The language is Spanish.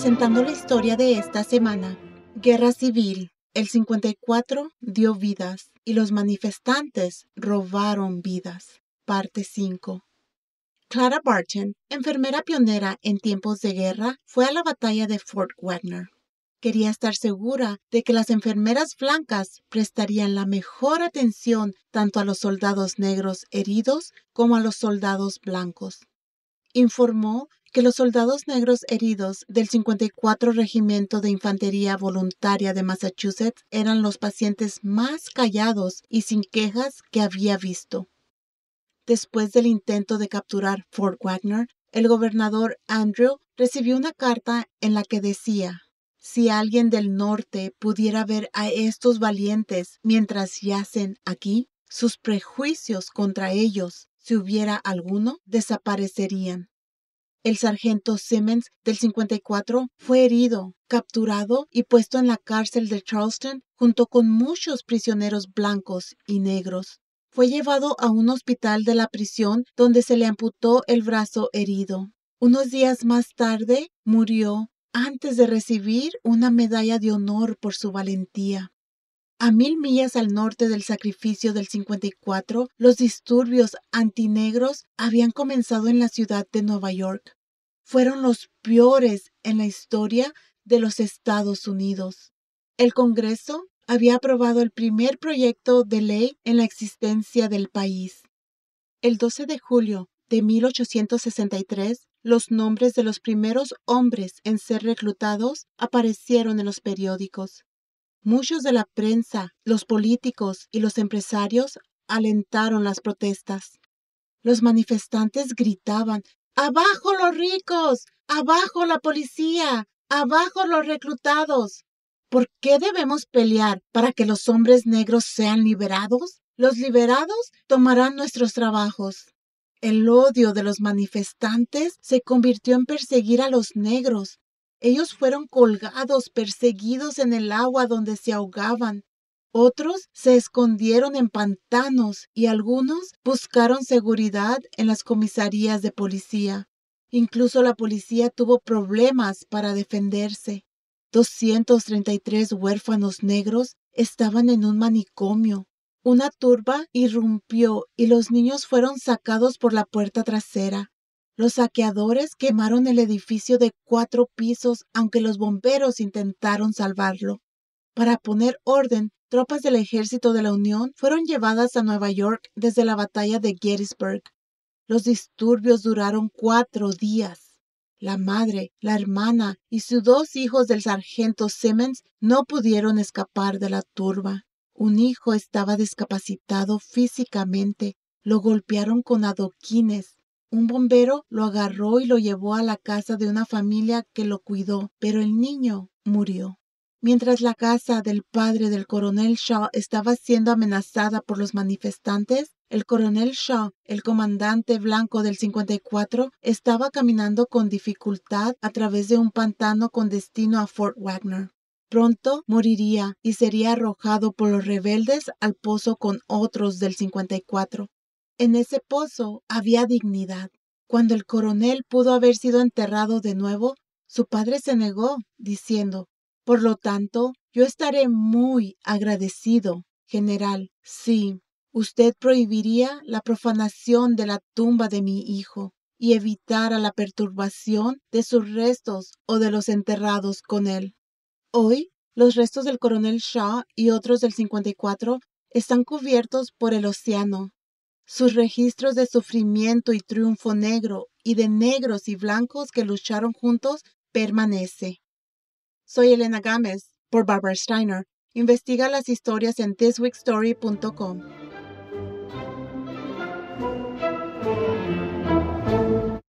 presentando la historia de esta semana. Guerra Civil. El 54 dio vidas y los manifestantes robaron vidas. Parte 5. Clara Barton, enfermera pionera en tiempos de guerra, fue a la batalla de Fort Wagner. Quería estar segura de que las enfermeras blancas prestarían la mejor atención tanto a los soldados negros heridos como a los soldados blancos. Informó que los soldados negros heridos del 54 Regimiento de Infantería Voluntaria de Massachusetts eran los pacientes más callados y sin quejas que había visto. Después del intento de capturar Fort Wagner, el gobernador Andrew recibió una carta en la que decía si alguien del norte pudiera ver a estos valientes mientras yacen aquí, sus prejuicios contra ellos, si hubiera alguno, desaparecerían. El sargento Simmons del 54 fue herido, capturado y puesto en la cárcel de Charleston junto con muchos prisioneros blancos y negros. Fue llevado a un hospital de la prisión donde se le amputó el brazo herido. Unos días más tarde murió antes de recibir una medalla de honor por su valentía. A mil millas al norte del sacrificio del 54, los disturbios antinegros habían comenzado en la ciudad de Nueva York. Fueron los peores en la historia de los Estados Unidos. El Congreso había aprobado el primer proyecto de ley en la existencia del país. El 12 de julio de 1863, los nombres de los primeros hombres en ser reclutados aparecieron en los periódicos. Muchos de la prensa, los políticos y los empresarios alentaron las protestas. Los manifestantes gritaban Abajo los ricos, abajo la policía, abajo los reclutados. ¿Por qué debemos pelear para que los hombres negros sean liberados? Los liberados tomarán nuestros trabajos. El odio de los manifestantes se convirtió en perseguir a los negros. Ellos fueron colgados, perseguidos en el agua donde se ahogaban. Otros se escondieron en pantanos y algunos buscaron seguridad en las comisarías de policía. Incluso la policía tuvo problemas para defenderse. 233 huérfanos negros estaban en un manicomio. Una turba irrumpió y los niños fueron sacados por la puerta trasera. Los saqueadores quemaron el edificio de cuatro pisos, aunque los bomberos intentaron salvarlo. Para poner orden, tropas del ejército de la Unión fueron llevadas a Nueva York desde la batalla de Gettysburg. Los disturbios duraron cuatro días. La madre, la hermana y sus dos hijos del sargento Simmons no pudieron escapar de la turba. Un hijo estaba discapacitado físicamente. Lo golpearon con adoquines. Un bombero lo agarró y lo llevó a la casa de una familia que lo cuidó, pero el niño murió. Mientras la casa del padre del coronel Shaw estaba siendo amenazada por los manifestantes, el coronel Shaw, el comandante blanco del 54, estaba caminando con dificultad a través de un pantano con destino a Fort Wagner. Pronto moriría y sería arrojado por los rebeldes al pozo con otros del 54. En ese pozo había dignidad. Cuando el coronel pudo haber sido enterrado de nuevo, su padre se negó, diciendo, Por lo tanto, yo estaré muy agradecido, general, si usted prohibiría la profanación de la tumba de mi hijo y evitara la perturbación de sus restos o de los enterrados con él. Hoy, los restos del coronel Shaw y otros del 54 están cubiertos por el océano. Sus registros de sufrimiento y triunfo negro y de negros y blancos que lucharon juntos permanece. Soy Elena Gámez, por Barbara Steiner. Investiga las historias en thisweekstory.com.